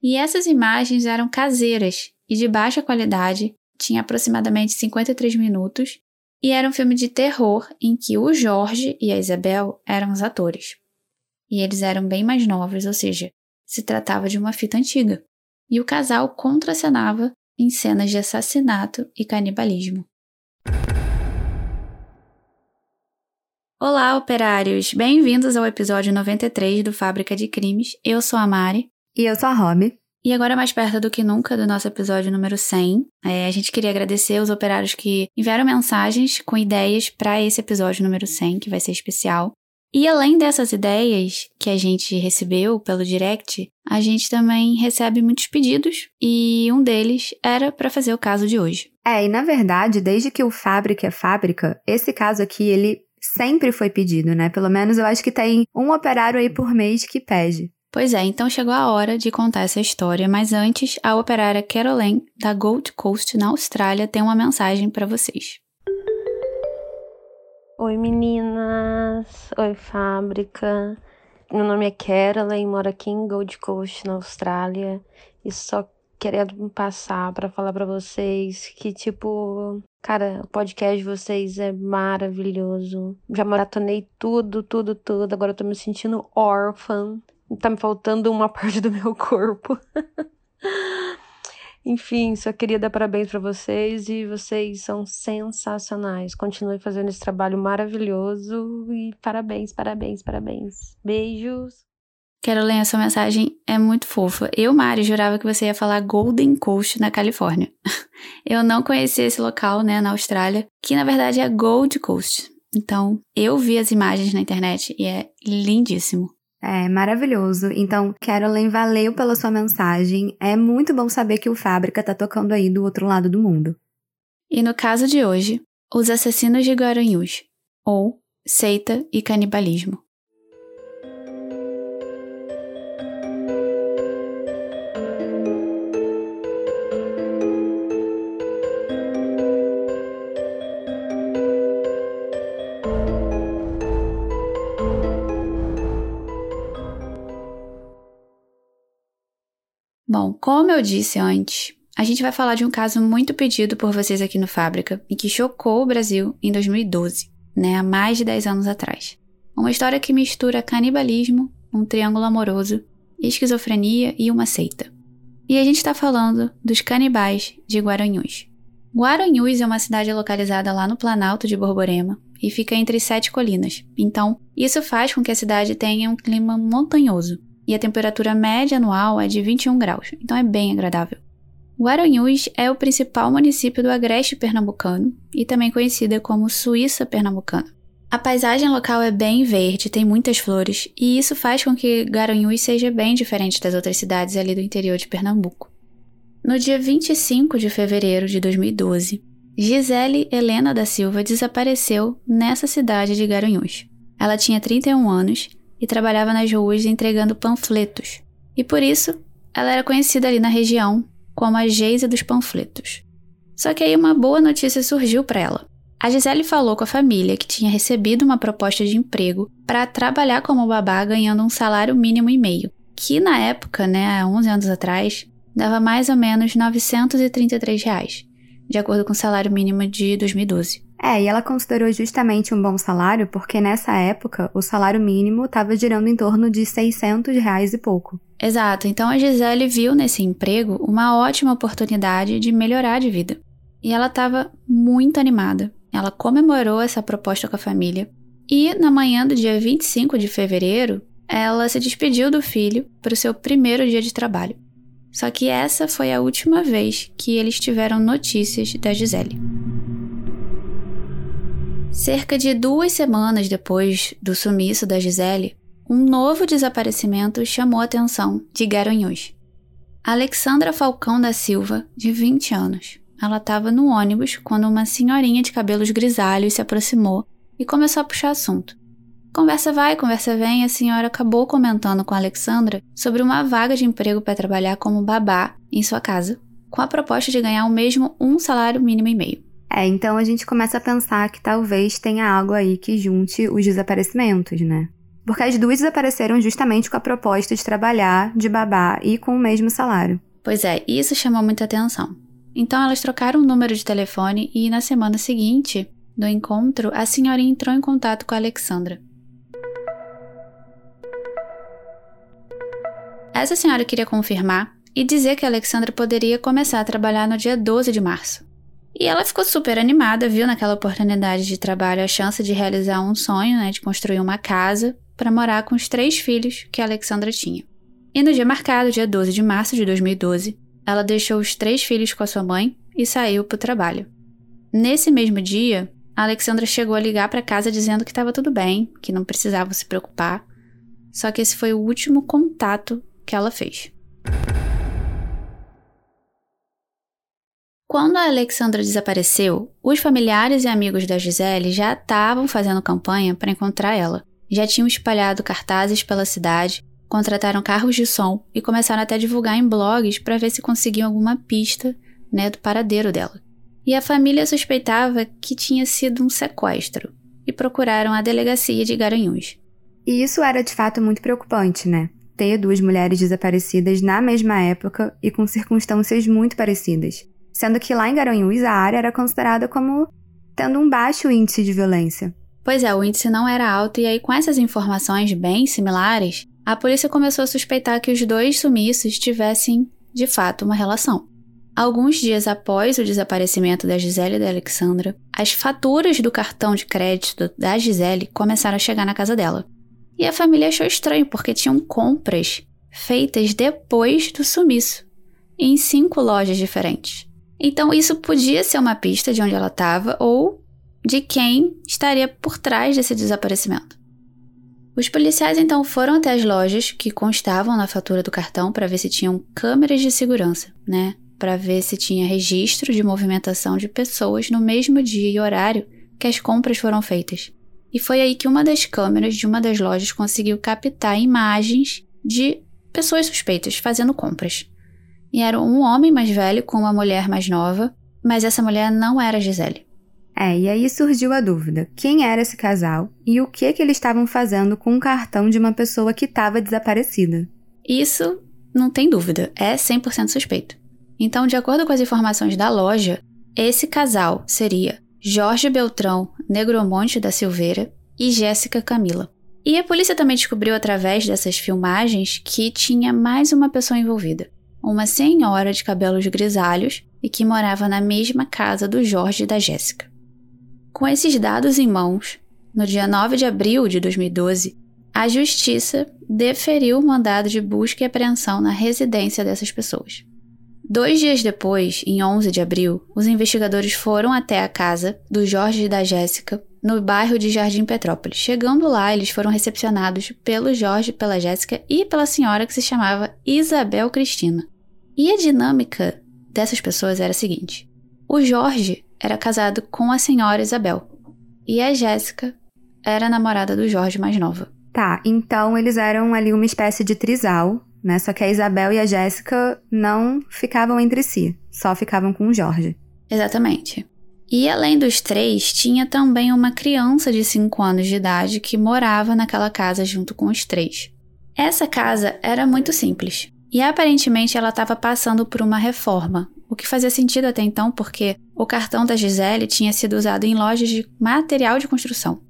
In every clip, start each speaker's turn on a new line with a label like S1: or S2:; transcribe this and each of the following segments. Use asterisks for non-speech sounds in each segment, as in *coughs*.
S1: E essas imagens eram caseiras e de baixa qualidade, tinha aproximadamente 53 minutos, e era um filme de terror em que o Jorge e a Isabel eram os atores. E eles eram bem mais novos, ou seja, se tratava de uma fita antiga. E o casal contracenava em cenas de assassinato e canibalismo. Olá, operários! Bem-vindos ao episódio 93 do Fábrica de Crimes. Eu sou a Mari.
S2: E eu sou a Rob.
S1: E agora, mais perto do que nunca do nosso episódio número 100, é, a gente queria agradecer os operários que enviaram mensagens com ideias para esse episódio número 100, que vai ser especial. E além dessas ideias que a gente recebeu pelo direct, a gente também recebe muitos pedidos e um deles era para fazer o caso de hoje.
S2: É, e na verdade, desde que o Fábrica é fábrica, esse caso aqui ele sempre foi pedido, né? Pelo menos eu acho que tem um operário aí por mês que pede.
S1: Pois é, então chegou a hora de contar essa história, mas antes, a operária Caroline, da Gold Coast, na Austrália, tem uma mensagem para vocês.
S3: Oi meninas, oi fábrica. Meu nome é Caroline, moro aqui em Gold Coast, na Austrália, e só querendo passar para falar para vocês que tipo Cara, o podcast de vocês é maravilhoso. Já maratonei tudo, tudo, tudo. Agora eu tô me sentindo órfã. Tá me faltando uma *laughs* parte do meu corpo. *laughs* Enfim, só queria dar parabéns para vocês e vocês são sensacionais. Continue fazendo esse trabalho maravilhoso e parabéns, parabéns, parabéns. Beijos.
S1: Quero ler essa mensagem, é muito fofa. Eu, Mari, jurava que você ia falar Golden Coast na Califórnia. *laughs* Eu não conhecia esse local, né, na Austrália, que na verdade é Gold Coast. Então, eu vi as imagens na internet e é lindíssimo.
S2: É maravilhoso. Então, Carolyn, valeu pela sua mensagem. É muito bom saber que o Fábrica tá tocando aí do outro lado do mundo.
S1: E no caso de hoje, os assassinos de Guaranhus, ou seita e canibalismo. Como eu disse antes, a gente vai falar de um caso muito pedido por vocês aqui no Fábrica e que chocou o Brasil em 2012, né, há mais de 10 anos atrás. Uma história que mistura canibalismo, um triângulo amoroso, esquizofrenia e uma seita. E a gente está falando dos canibais de Guaranhus. Guaranhus é uma cidade localizada lá no Planalto de Borborema e fica entre sete colinas. Então, isso faz com que a cidade tenha um clima montanhoso, e a temperatura média anual é de 21 graus, então é bem agradável. Guaranhus é o principal município do agreste pernambucano e também conhecida como Suíça pernambucana. A paisagem local é bem verde, tem muitas flores, e isso faz com que Guaranhus seja bem diferente das outras cidades ali do interior de Pernambuco. No dia 25 de fevereiro de 2012, Gisele Helena da Silva desapareceu nessa cidade de Garanhuns. Ela tinha 31 anos e trabalhava nas ruas entregando panfletos. E por isso, ela era conhecida ali na região como a Geisa dos Panfletos. Só que aí uma boa notícia surgiu para ela. A Gisele falou com a família que tinha recebido uma proposta de emprego para trabalhar como babá ganhando um salário mínimo e meio, que na época, né, há 11 anos atrás, dava mais ou menos 933 reais, de acordo com o salário mínimo de 2012.
S2: É, e ela considerou justamente um bom salário porque nessa época o salário mínimo estava girando em torno de 600 reais e pouco.
S1: Exato, então a Gisele viu nesse emprego uma ótima oportunidade de melhorar de vida. E ela estava muito animada. Ela comemorou essa proposta com a família. E na manhã do dia 25 de fevereiro, ela se despediu do filho para o seu primeiro dia de trabalho. Só que essa foi a última vez que eles tiveram notícias da Gisele. Cerca de duas semanas depois do sumiço da Gisele, um novo desaparecimento chamou a atenção de Garanhuns. Alexandra Falcão da Silva, de 20 anos. Ela estava no ônibus quando uma senhorinha de cabelos grisalhos se aproximou e começou a puxar assunto. Conversa vai, conversa vem, a senhora acabou comentando com Alexandra sobre uma vaga de emprego para trabalhar como babá em sua casa, com a proposta de ganhar o mesmo um salário mínimo e meio.
S2: É, então a gente começa a pensar que talvez tenha algo aí que junte os desaparecimentos, né? porque as duas desapareceram justamente com a proposta de trabalhar, de babá e com o mesmo salário.
S1: Pois é, isso chamou muita atenção. Então elas trocaram o número de telefone e na semana seguinte do encontro, a senhora entrou em contato com a Alexandra. Essa senhora queria confirmar e dizer que a Alexandra poderia começar a trabalhar no dia 12 de março. E ela ficou super animada, viu naquela oportunidade de trabalho a chance de realizar um sonho, né, de construir uma casa para morar com os três filhos que a Alexandra tinha. E no dia marcado, dia 12 de março de 2012, ela deixou os três filhos com a sua mãe e saiu para o trabalho. Nesse mesmo dia, a Alexandra chegou a ligar para casa dizendo que estava tudo bem, que não precisava se preocupar. Só que esse foi o último contato que ela fez. Quando a Alexandra desapareceu, os familiares e amigos da Gisele já estavam fazendo campanha para encontrar ela. Já tinham espalhado cartazes pela cidade, contrataram carros de som e começaram até a divulgar em blogs para ver se conseguiam alguma pista né, do paradeiro dela. E a família suspeitava que tinha sido um sequestro e procuraram a delegacia de Garanhuns.
S2: E isso era de fato muito preocupante, né? ter duas mulheres desaparecidas na mesma época e com circunstâncias muito parecidas, sendo que lá em Garanhuns a área era considerada como tendo um baixo índice de violência.
S1: Pois é, o índice não era alto e aí com essas informações bem similares, a polícia começou a suspeitar que os dois sumiços tivessem, de fato, uma relação. Alguns dias após o desaparecimento da Gisele e da Alexandra, as faturas do cartão de crédito da Gisele começaram a chegar na casa dela. E a família achou estranho, porque tinham compras feitas depois do sumiço, em cinco lojas diferentes. Então isso podia ser uma pista de onde ela estava ou de quem estaria por trás desse desaparecimento. Os policiais então foram até as lojas que constavam na fatura do cartão para ver se tinham câmeras de segurança, né? Para ver se tinha registro de movimentação de pessoas no mesmo dia e horário que as compras foram feitas. E foi aí que uma das câmeras de uma das lojas conseguiu captar imagens de pessoas suspeitas fazendo compras. E era um homem mais velho com uma mulher mais nova, mas essa mulher não era Gisele.
S2: É, e aí surgiu a dúvida: quem era esse casal e o que que eles estavam fazendo com o cartão de uma pessoa que estava desaparecida?
S1: Isso não tem dúvida, é 100% suspeito. Então, de acordo com as informações da loja, esse casal seria Jorge Beltrão Negromonte da Silveira e Jéssica Camila. E a polícia também descobriu através dessas filmagens que tinha mais uma pessoa envolvida, uma senhora de cabelos grisalhos e que morava na mesma casa do Jorge e da Jéssica. Com esses dados em mãos, no dia 9 de abril de 2012, a Justiça deferiu o mandado de busca e apreensão na residência dessas pessoas. Dois dias depois, em 11 de abril, os investigadores foram até a casa do Jorge e da Jéssica, no bairro de Jardim Petrópolis. Chegando lá, eles foram recepcionados pelo Jorge, pela Jéssica e pela senhora que se chamava Isabel Cristina. E a dinâmica dessas pessoas era a seguinte: o Jorge era casado com a senhora Isabel e a Jéssica era a namorada do Jorge mais nova.
S2: Tá, então eles eram ali uma espécie de trisal né? Só que a Isabel e a Jéssica não ficavam entre si, só ficavam com o Jorge.
S1: Exatamente. E além dos três, tinha também uma criança de 5 anos de idade que morava naquela casa junto com os três. Essa casa era muito simples e aparentemente ela estava passando por uma reforma, o que fazia sentido até então porque o cartão da Gisele tinha sido usado em lojas de material de construção.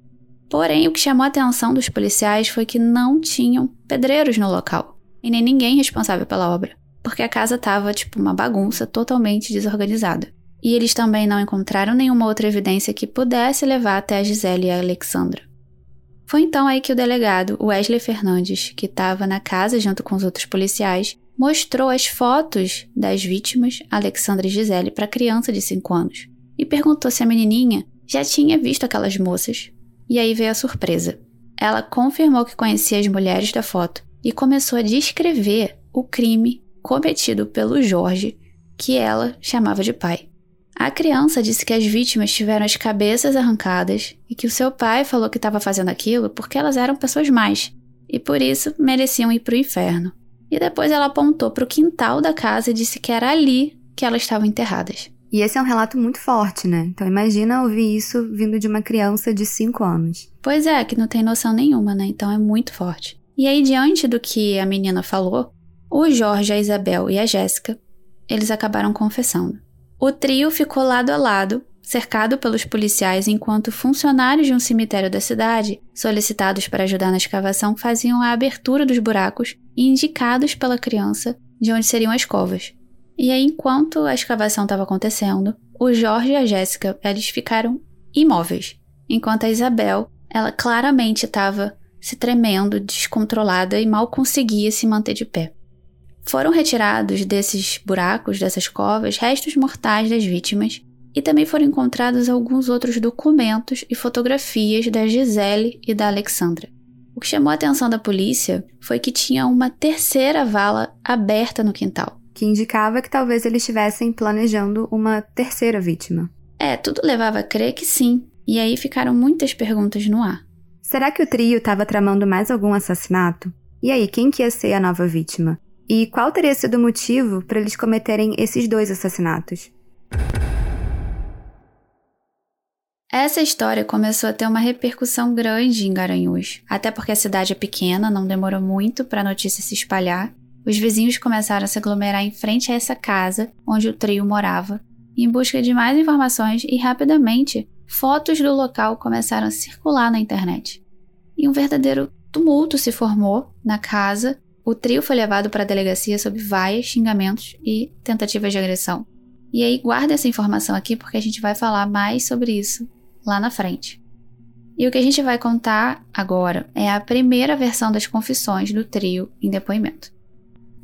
S1: Porém, o que chamou a atenção dos policiais foi que não tinham pedreiros no local e nem ninguém responsável pela obra, porque a casa estava tipo uma bagunça totalmente desorganizada. E eles também não encontraram nenhuma outra evidência que pudesse levar até a Gisele e a Alexandra. Foi então aí que o delegado Wesley Fernandes, que estava na casa junto com os outros policiais, mostrou as fotos das vítimas, Alexandra e Gisele, para a criança de 5 anos e perguntou se a menininha já tinha visto aquelas moças. E aí veio a surpresa. Ela confirmou que conhecia as mulheres da foto e começou a descrever o crime cometido pelo Jorge, que ela chamava de pai. A criança disse que as vítimas tiveram as cabeças arrancadas e que o seu pai falou que estava fazendo aquilo porque elas eram pessoas más e por isso mereciam ir para o inferno. E depois ela apontou para o quintal da casa e disse que era ali que elas estavam enterradas.
S2: E esse é um relato muito forte, né? Então imagina ouvir isso vindo de uma criança de 5 anos.
S1: Pois é, que não tem noção nenhuma, né? Então é muito forte. E aí, diante do que a menina falou, o Jorge, a Isabel e a Jéssica, eles acabaram confessando. O trio ficou lado a lado, cercado pelos policiais, enquanto funcionários de um cemitério da cidade, solicitados para ajudar na escavação, faziam a abertura dos buracos indicados pela criança de onde seriam as covas. E aí, enquanto a escavação estava acontecendo, o Jorge e a Jéssica, eles ficaram imóveis, enquanto a Isabel, ela claramente estava se tremendo, descontrolada e mal conseguia se manter de pé. Foram retirados desses buracos, dessas covas, restos mortais das vítimas e também foram encontrados alguns outros documentos e fotografias da Gisele e da Alexandra. O que chamou a atenção da polícia foi que tinha uma terceira vala aberta no quintal
S2: que indicava que talvez eles estivessem planejando uma terceira vítima.
S1: É, tudo levava a crer que sim, e aí ficaram muitas perguntas no ar.
S2: Será que o trio estava tramando mais algum assassinato? E aí, quem que ia ser a nova vítima? E qual teria sido o motivo para eles cometerem esses dois assassinatos?
S1: Essa história começou a ter uma repercussão grande em Garanhuns, até porque a cidade é pequena, não demorou muito para a notícia se espalhar, os vizinhos começaram a se aglomerar em frente a essa casa onde o trio morava, em busca de mais informações e rapidamente fotos do local começaram a circular na internet. E um verdadeiro tumulto se formou na casa. O trio foi levado para a delegacia sob vaias, xingamentos e tentativas de agressão. E aí guarda essa informação aqui porque a gente vai falar mais sobre isso lá na frente. E o que a gente vai contar agora é a primeira versão das confissões do trio em depoimento.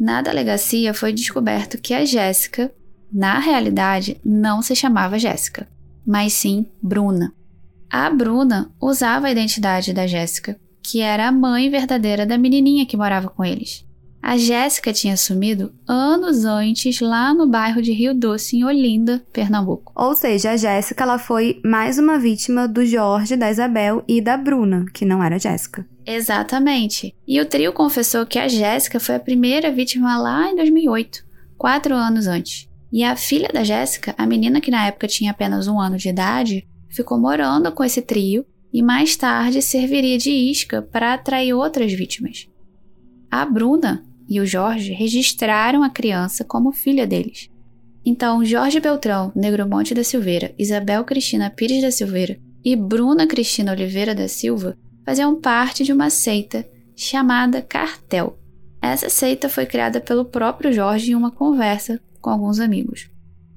S1: Na delegacia foi descoberto que a Jéssica, na realidade, não se chamava Jéssica, mas sim Bruna. A Bruna usava a identidade da Jéssica, que era a mãe verdadeira da menininha que morava com eles. A Jéssica tinha sumido anos antes lá no bairro de Rio Doce, em Olinda, Pernambuco.
S2: Ou seja, a Jéssica ela foi mais uma vítima do Jorge, da Isabel e da Bruna, que não era a Jéssica.
S1: Exatamente. E o trio confessou que a Jéssica foi a primeira vítima lá em 2008, quatro anos antes. E a filha da Jéssica, a menina que na época tinha apenas um ano de idade, ficou morando com esse trio e mais tarde serviria de isca para atrair outras vítimas. A Bruna e o Jorge registraram a criança como filha deles. Então, Jorge Beltrão, Negromonte da Silveira, Isabel Cristina Pires da Silveira e Bruna Cristina Oliveira da Silva faziam parte de uma seita chamada Cartel. Essa seita foi criada pelo próprio Jorge em uma conversa com alguns amigos.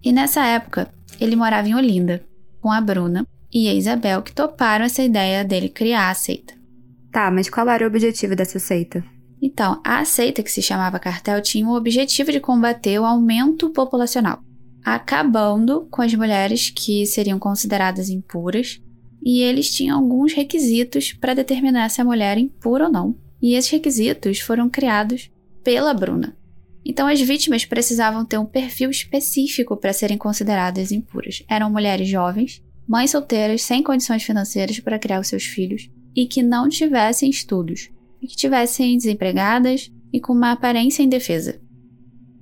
S1: E nessa época, ele morava em Olinda, com a Bruna e a Isabel, que toparam essa ideia dele criar a seita.
S2: Tá, mas qual era o objetivo dessa seita?
S1: Então, a seita que se chamava cartel tinha o objetivo de combater o aumento populacional, acabando com as mulheres que seriam consideradas impuras, e eles tinham alguns requisitos para determinar se a mulher é impura ou não. E esses requisitos foram criados pela Bruna. Então, as vítimas precisavam ter um perfil específico para serem consideradas impuras. Eram mulheres jovens, mães solteiras sem condições financeiras para criar os seus filhos e que não tivessem estudos, e que tivessem desempregadas e com uma aparência indefesa.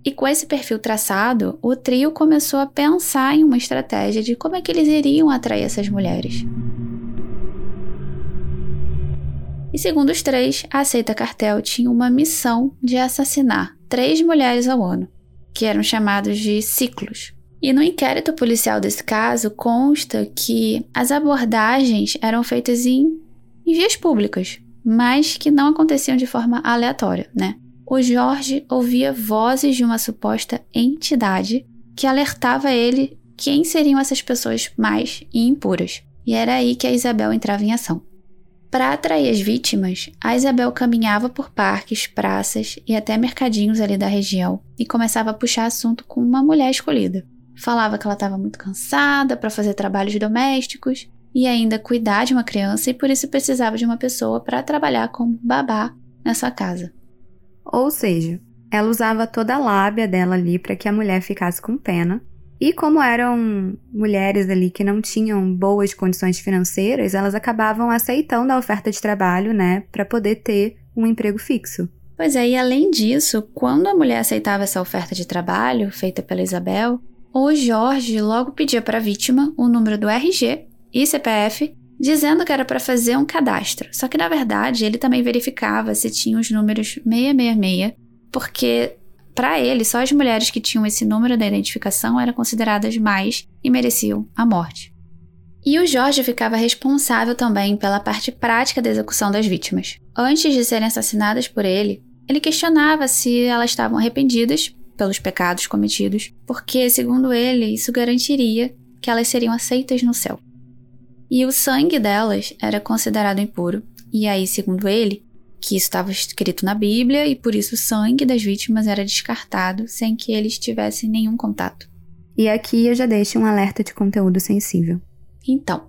S1: E com esse perfil traçado, o trio começou a pensar em uma estratégia de como é que eles iriam atrair essas mulheres. E segundo os três, a Seita Cartel tinha uma missão de assassinar três mulheres ao ano, que eram chamados de ciclos. E no inquérito policial desse caso consta que as abordagens eram feitas em, em vias públicas, mas que não aconteciam de forma aleatória, né? O Jorge ouvia vozes de uma suposta entidade que alertava ele quem seriam essas pessoas mais impuras. E era aí que a Isabel entrava em ação. Para atrair as vítimas, a Isabel caminhava por parques, praças e até mercadinhos ali da região e começava a puxar assunto com uma mulher escolhida. Falava que ela estava muito cansada para fazer trabalhos domésticos e ainda cuidar de uma criança e por isso precisava de uma pessoa para trabalhar como babá na sua casa.
S2: Ou seja, ela usava toda a lábia dela ali para que a mulher ficasse com pena. E como eram mulheres ali que não tinham boas condições financeiras, elas acabavam aceitando a oferta de trabalho, né, para poder ter um emprego fixo.
S1: Pois é, e além disso, quando a mulher aceitava essa oferta de trabalho feita pela Isabel, o Jorge logo pedia para a vítima o número do RG e CPF, dizendo que era para fazer um cadastro. Só que na verdade ele também verificava se tinha os números 666, porque para ele só as mulheres que tinham esse número da identificação eram consideradas mais e mereciam a morte. E o Jorge ficava responsável também pela parte prática da execução das vítimas. Antes de serem assassinadas por ele, ele questionava se elas estavam arrependidas pelos pecados cometidos, porque, segundo ele, isso garantiria que elas seriam aceitas no céu. E o sangue delas era considerado impuro, e aí, segundo ele, que isso estava escrito na Bíblia e por isso o sangue das vítimas era descartado sem que eles tivessem nenhum contato.
S2: E aqui eu já deixo um alerta de conteúdo sensível.
S1: Então,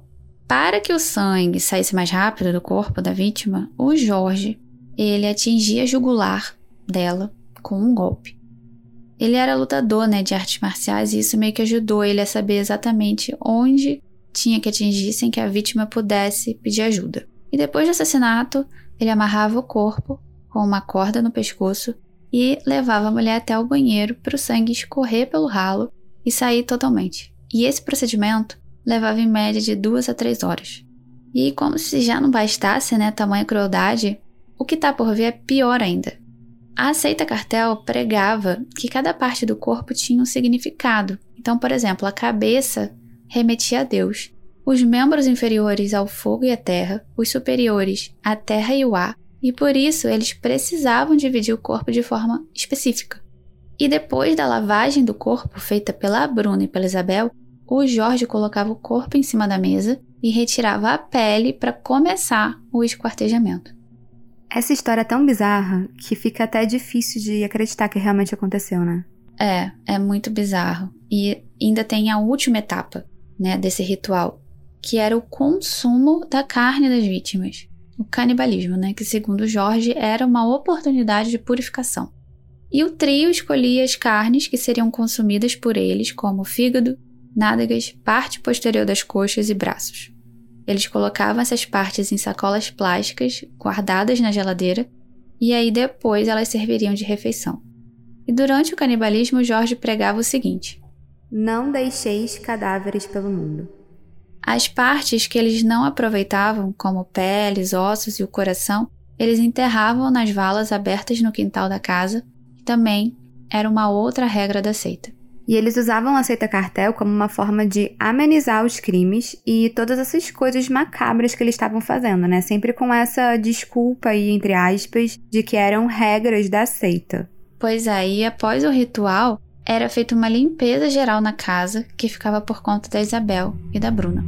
S1: para que o sangue saísse mais rápido do corpo da vítima, o Jorge ele atingia a jugular dela com um golpe. Ele era lutador né, de artes marciais e isso meio que ajudou ele a saber exatamente onde tinha que atingir sem que a vítima pudesse pedir ajuda. E depois do assassinato, ele amarrava o corpo com uma corda no pescoço e levava a mulher até o banheiro para o sangue escorrer pelo ralo e sair totalmente. E esse procedimento levava em média de duas a três horas. E como se já não bastasse, né, tamanha crueldade, o que está por vir é pior ainda. A seita cartel pregava que cada parte do corpo tinha um significado. Então, por exemplo, a cabeça remetia a Deus, os membros inferiores ao fogo e à terra, os superiores à terra e o ar, e por isso eles precisavam dividir o corpo de forma específica. E depois da lavagem do corpo feita pela Bruna e pela Isabel, o Jorge colocava o corpo em cima da mesa e retirava a pele para começar o esquartejamento.
S2: Essa história é tão bizarra que fica até difícil de acreditar que realmente aconteceu, né?
S1: É, é muito bizarro. E ainda tem a última etapa, né, desse ritual, que era o consumo da carne das vítimas. O canibalismo, né, que segundo Jorge era uma oportunidade de purificação. E o trio escolhia as carnes que seriam consumidas por eles, como fígado, nádegas, parte posterior das coxas e braços. Eles colocavam essas partes em sacolas plásticas guardadas na geladeira e aí depois elas serviriam de refeição. E durante o canibalismo, Jorge pregava o seguinte:
S2: Não deixeis cadáveres pelo mundo.
S1: As partes que eles não aproveitavam, como peles, ossos e o coração, eles enterravam nas valas abertas no quintal da casa, também era uma outra regra da seita.
S2: E eles usavam a seita cartel como uma forma de amenizar os crimes e todas essas coisas macabras que eles estavam fazendo, né? Sempre com essa desculpa aí, entre aspas, de que eram regras da seita.
S1: Pois aí, é, após o ritual, era feita uma limpeza geral na casa que ficava por conta da Isabel e da Bruna.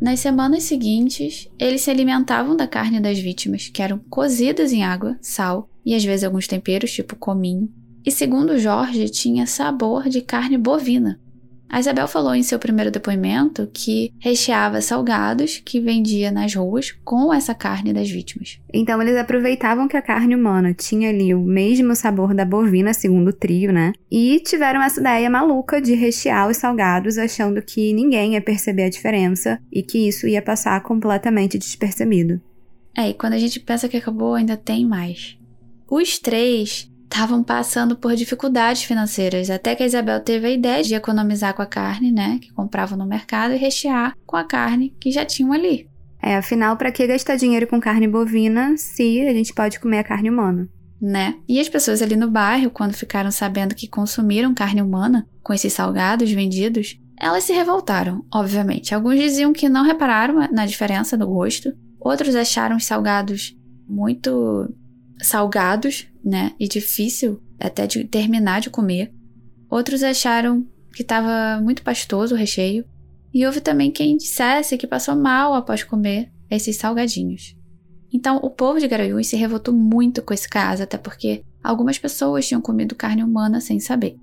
S1: Nas semanas seguintes, eles se alimentavam da carne das vítimas, que eram cozidas em água, sal e às vezes alguns temperos, tipo cominho. E segundo Jorge, tinha sabor de carne bovina. A Isabel falou em seu primeiro depoimento que recheava salgados que vendia nas ruas com essa carne das vítimas.
S2: Então eles aproveitavam que a carne humana tinha ali o mesmo sabor da bovina, segundo o trio, né? E tiveram essa ideia maluca de rechear os salgados achando que ninguém ia perceber a diferença e que isso ia passar completamente despercebido.
S1: É, e quando a gente pensa que acabou, ainda tem mais. Os três estavam passando por dificuldades financeiras, até que a Isabel teve a ideia de economizar com a carne, né, que compravam no mercado, e rechear com a carne que já tinham ali.
S2: É, afinal, para que gastar dinheiro com carne bovina se a gente pode comer a carne humana?
S1: Né? E as pessoas ali no bairro, quando ficaram sabendo que consumiram carne humana com esses salgados vendidos, elas se revoltaram, obviamente. Alguns diziam que não repararam na diferença do gosto, outros acharam os salgados muito salgados, né? E difícil até de terminar de comer. Outros acharam que estava muito pastoso o recheio. E houve também quem dissesse que passou mal após comer esses salgadinhos. Então, o povo de Garanhuns se revoltou muito com esse caso, até porque algumas pessoas tinham comido carne humana sem saber.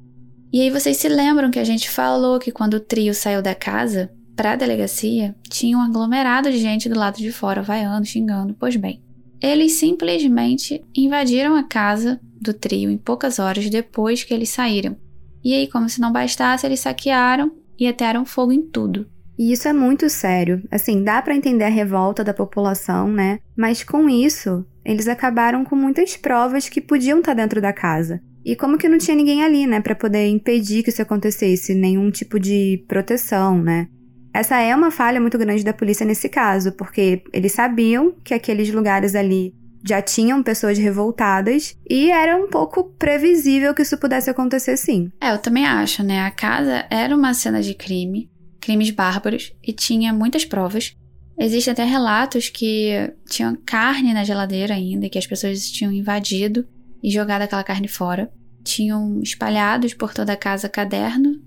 S1: E aí vocês se lembram que a gente falou que quando o trio saiu da casa para a delegacia, tinha um aglomerado de gente do lado de fora vaiando, xingando. Pois bem, eles simplesmente invadiram a casa do trio em poucas horas depois que eles saíram. E aí, como se não bastasse, eles saquearam e atearam fogo em tudo.
S2: E isso é muito sério. Assim, dá para entender a revolta da população, né? Mas com isso, eles acabaram com muitas provas que podiam estar tá dentro da casa. E como que não tinha ninguém ali, né, para poder impedir que isso acontecesse, nenhum tipo de proteção, né? Essa é uma falha muito grande da polícia nesse caso, porque eles sabiam que aqueles lugares ali já tinham pessoas revoltadas e era um pouco previsível que isso pudesse acontecer sim.
S1: É, eu também acho, né? A casa era uma cena de crime, crimes bárbaros e tinha muitas provas. Existem até relatos que tinham carne na geladeira ainda, que as pessoas tinham invadido e jogado aquela carne fora. Tinham espalhados por toda a casa caderno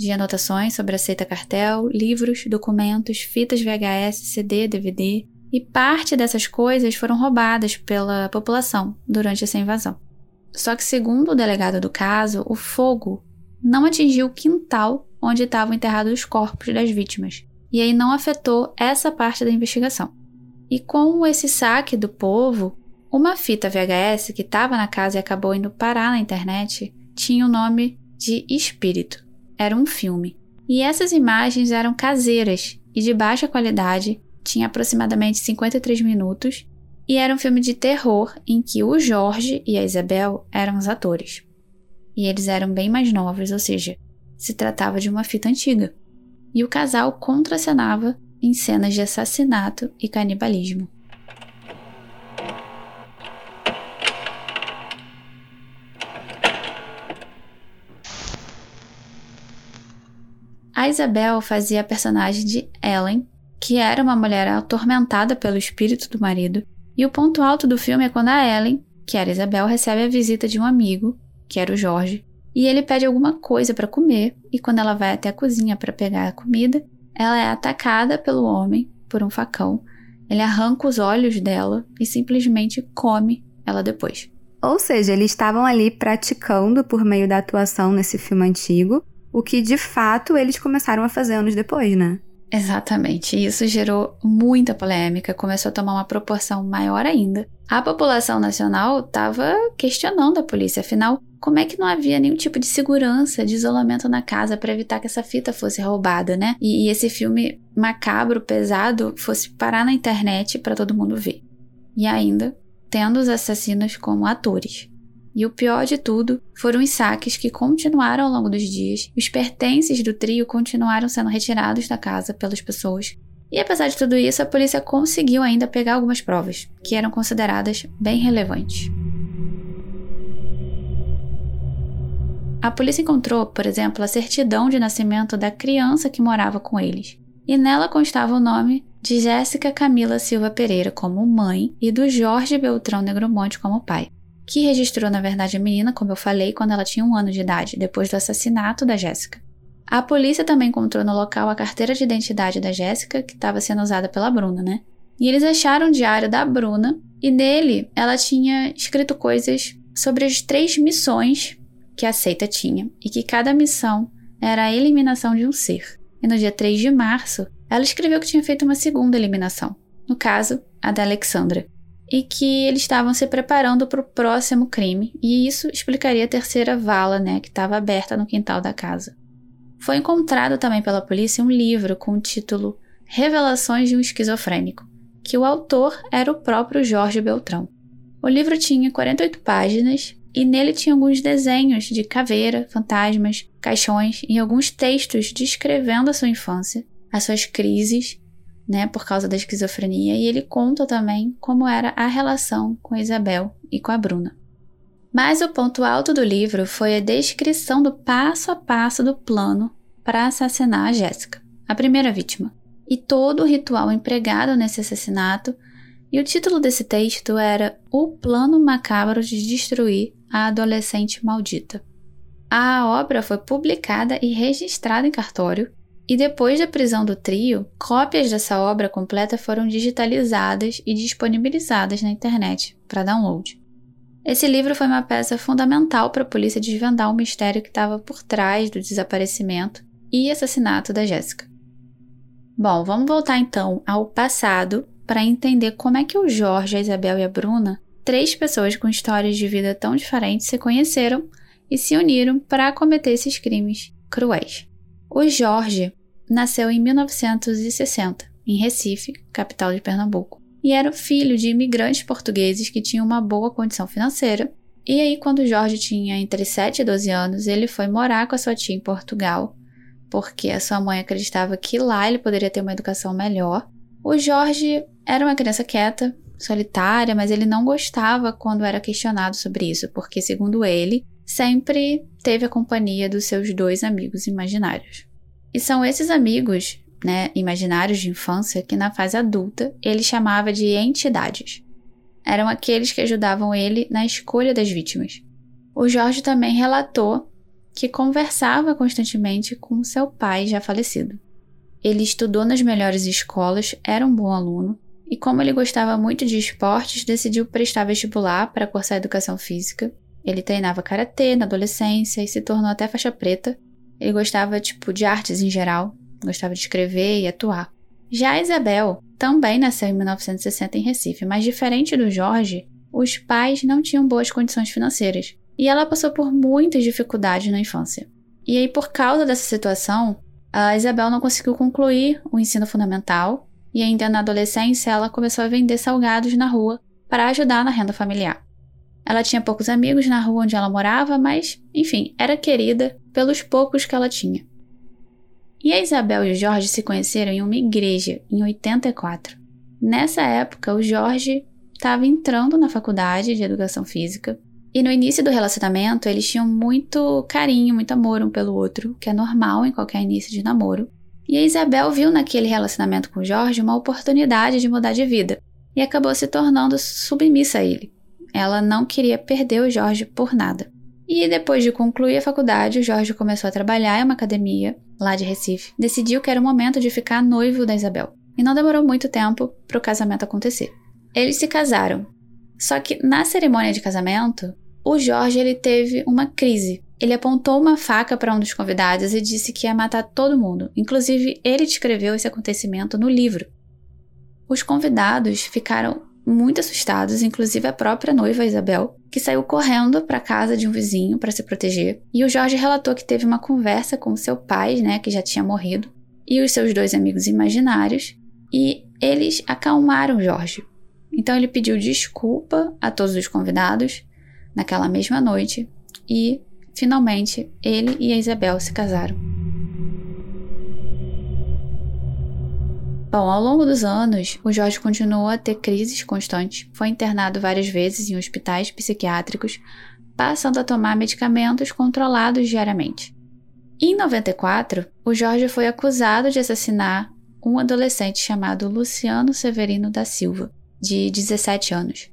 S1: de anotações sobre a seita cartel, livros, documentos, fitas VHS, CD, DVD, e parte dessas coisas foram roubadas pela população durante essa invasão. Só que, segundo o delegado do caso, o fogo não atingiu o quintal onde estavam enterrados os corpos das vítimas, e aí não afetou essa parte da investigação. E com esse saque do povo, uma fita VHS que estava na casa e acabou indo parar na internet tinha o nome de Espírito. Era um filme. E essas imagens eram caseiras e de baixa qualidade, tinha aproximadamente 53 minutos e era um filme de terror em que o Jorge e a Isabel eram os atores. E eles eram bem mais novos, ou seja, se tratava de uma fita antiga. E o casal contracenava em cenas de assassinato e canibalismo. A Isabel fazia a personagem de Ellen, que era uma mulher atormentada pelo espírito do marido, e o ponto alto do filme é quando a Ellen, que era Isabel, recebe a visita de um amigo, que era o Jorge, e ele pede alguma coisa para comer, e quando ela vai até a cozinha para pegar a comida, ela é atacada pelo homem por um facão. Ele arranca os olhos dela e simplesmente come ela depois.
S2: Ou seja, eles estavam ali praticando por meio da atuação nesse filme antigo, o que de fato eles começaram a fazer anos depois, né?
S1: Exatamente. E isso gerou muita polêmica, começou a tomar uma proporção maior ainda. A população nacional estava questionando a polícia, afinal, como é que não havia nenhum tipo de segurança, de isolamento na casa para evitar que essa fita fosse roubada, né? E, e esse filme macabro, pesado, fosse parar na internet para todo mundo ver. E ainda tendo os assassinos como atores. E o pior de tudo foram os saques que continuaram ao longo dos dias. Os pertences do trio continuaram sendo retirados da casa pelas pessoas. E apesar de tudo isso, a polícia conseguiu ainda pegar algumas provas, que eram consideradas bem relevantes. A polícia encontrou, por exemplo, a certidão de nascimento da criança que morava com eles, e nela constava o nome de Jéssica Camila Silva Pereira como mãe e do Jorge Beltrão Negromonte como pai que registrou, na verdade, a menina, como eu falei, quando ela tinha um ano de idade, depois do assassinato da Jéssica. A polícia também encontrou no local a carteira de identidade da Jéssica, que estava sendo usada pela Bruna, né? E eles acharam o diário da Bruna, e nele ela tinha escrito coisas sobre as três missões que a seita tinha, e que cada missão era a eliminação de um ser. E no dia 3 de março, ela escreveu que tinha feito uma segunda eliminação, no caso, a da Alexandra, e que eles estavam se preparando para o próximo crime, e isso explicaria a terceira vala, né, que estava aberta no quintal da casa. Foi encontrado também pela polícia um livro com o título Revelações de um Esquizofrênico, que o autor era o próprio Jorge Beltrão. O livro tinha 48 páginas e nele tinha alguns desenhos de caveira, fantasmas, caixões e alguns textos descrevendo a sua infância, as suas crises né, por causa da esquizofrenia, e ele conta também como era a relação com Isabel e com a Bruna. Mas o ponto alto do livro foi a descrição do passo a passo do plano para assassinar a Jéssica, a primeira vítima, e todo o ritual empregado nesse assassinato. E o título desse texto era O Plano Macabro de Destruir a Adolescente Maldita. A obra foi publicada e registrada em cartório e depois da prisão do trio, cópias dessa obra completa foram digitalizadas e disponibilizadas na internet para download. Esse livro foi uma peça fundamental para a polícia desvendar o mistério que estava por trás do desaparecimento e assassinato da Jéssica. Bom, vamos voltar então ao passado para entender como é que o Jorge, a Isabel e a Bruna, três pessoas com histórias de vida tão diferentes, se conheceram e se uniram para cometer esses crimes cruéis. O Jorge nasceu em 1960, em Recife, capital de Pernambuco, e era filho de imigrantes portugueses que tinham uma boa condição financeira E aí, quando o Jorge tinha entre 7 e 12 anos, ele foi morar com a sua tia em Portugal, porque a sua mãe acreditava que lá ele poderia ter uma educação melhor. O Jorge era uma criança quieta, solitária, mas ele não gostava quando era questionado sobre isso, porque, segundo ele, sempre teve a companhia dos seus dois amigos imaginários. E são esses amigos, né, imaginários de infância que na fase adulta ele chamava de entidades. Eram aqueles que ajudavam ele na escolha das vítimas. O Jorge também relatou que conversava constantemente com seu pai já falecido. Ele estudou nas melhores escolas, era um bom aluno, e como ele gostava muito de esportes, decidiu prestar vestibular para cursar educação física. Ele treinava karatê na adolescência e se tornou até faixa preta. Ele gostava tipo de artes em geral, gostava de escrever e atuar. Já a Isabel também nasceu em 1960 em Recife, mas diferente do Jorge, os pais não tinham boas condições financeiras e ela passou por muitas dificuldades na infância. E aí, por causa dessa situação, a Isabel não conseguiu concluir o ensino fundamental e ainda na adolescência ela começou a vender salgados na rua para ajudar na renda familiar. Ela tinha poucos amigos na rua onde ela morava, mas, enfim, era querida pelos poucos que ela tinha. E a Isabel e o Jorge se conheceram em uma igreja em 84. Nessa época, o Jorge estava entrando na faculdade de educação física e no início do relacionamento eles tinham muito carinho, muito amor um pelo outro, que é normal em qualquer início de namoro. E a Isabel viu naquele relacionamento com o Jorge uma oportunidade de mudar de vida e acabou se tornando submissa a ele. Ela não queria perder o Jorge por nada. E depois de concluir a faculdade, o Jorge começou a trabalhar em uma academia lá de Recife. Decidiu que era o momento de ficar noivo da Isabel. E não demorou muito tempo para o casamento acontecer. Eles se casaram. Só que na cerimônia de casamento, o Jorge ele teve uma crise ele apontou uma faca para um dos convidados e disse que ia matar todo mundo. Inclusive, ele descreveu esse acontecimento no livro. Os convidados ficaram muito assustados, inclusive a própria noiva Isabel, que saiu correndo para casa de um vizinho para se proteger. E o Jorge relatou que teve uma conversa com seu pai, né, que já tinha morrido, e os seus dois amigos imaginários, e eles acalmaram Jorge. Então ele pediu desculpa a todos os convidados naquela mesma noite e Finalmente, ele e a Isabel se casaram. Bom, ao longo dos anos, o Jorge continuou a ter crises constantes, foi internado várias vezes em hospitais psiquiátricos, passando a tomar medicamentos controlados diariamente. Em 94, o Jorge foi acusado de assassinar um adolescente chamado Luciano Severino da Silva, de 17 anos.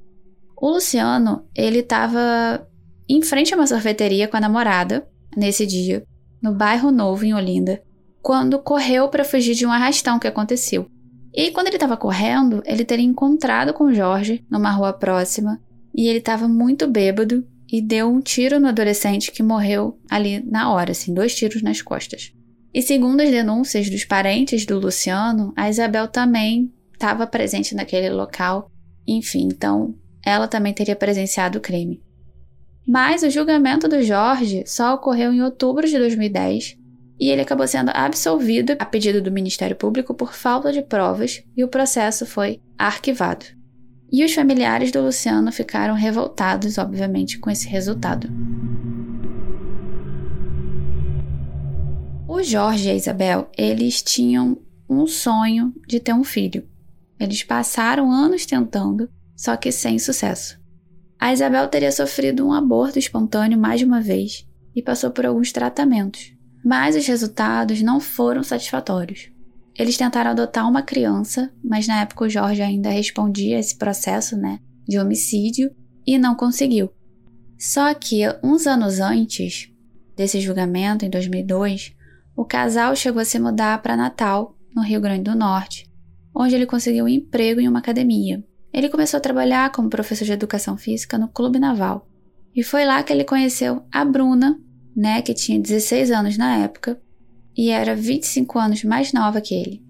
S1: O Luciano, ele estava em frente a uma sorveteria com a namorada, nesse dia, no bairro Novo, em Olinda, quando correu para fugir de um arrastão que aconteceu. E quando ele estava correndo, ele teria encontrado com Jorge numa rua próxima e ele estava muito bêbado e deu um tiro no adolescente que morreu ali na hora, assim, dois tiros nas costas. E segundo as denúncias dos parentes do Luciano, a Isabel também estava presente naquele local. Enfim, então ela também teria presenciado o crime. Mas o julgamento do Jorge só ocorreu em outubro de 2010 e ele acabou sendo absolvido a pedido do Ministério Público por falta de provas e o processo foi arquivado. E os familiares do Luciano ficaram revoltados, obviamente, com esse resultado. O Jorge e a Isabel, eles tinham um sonho de ter um filho. Eles passaram anos tentando, só que sem sucesso. A Isabel teria sofrido um aborto espontâneo mais de uma vez e passou por alguns tratamentos, mas os resultados não foram satisfatórios. Eles tentaram adotar uma criança, mas na época o Jorge ainda respondia a esse processo, né, de homicídio e não conseguiu. Só que uns anos antes desse julgamento, em 2002, o casal chegou a se mudar para Natal, no Rio Grande do Norte, onde ele conseguiu um emprego em uma academia. Ele começou a trabalhar como professor de educação física no Clube Naval. E foi lá que ele conheceu a Bruna, né, que tinha 16 anos na época e era 25 anos mais nova que ele.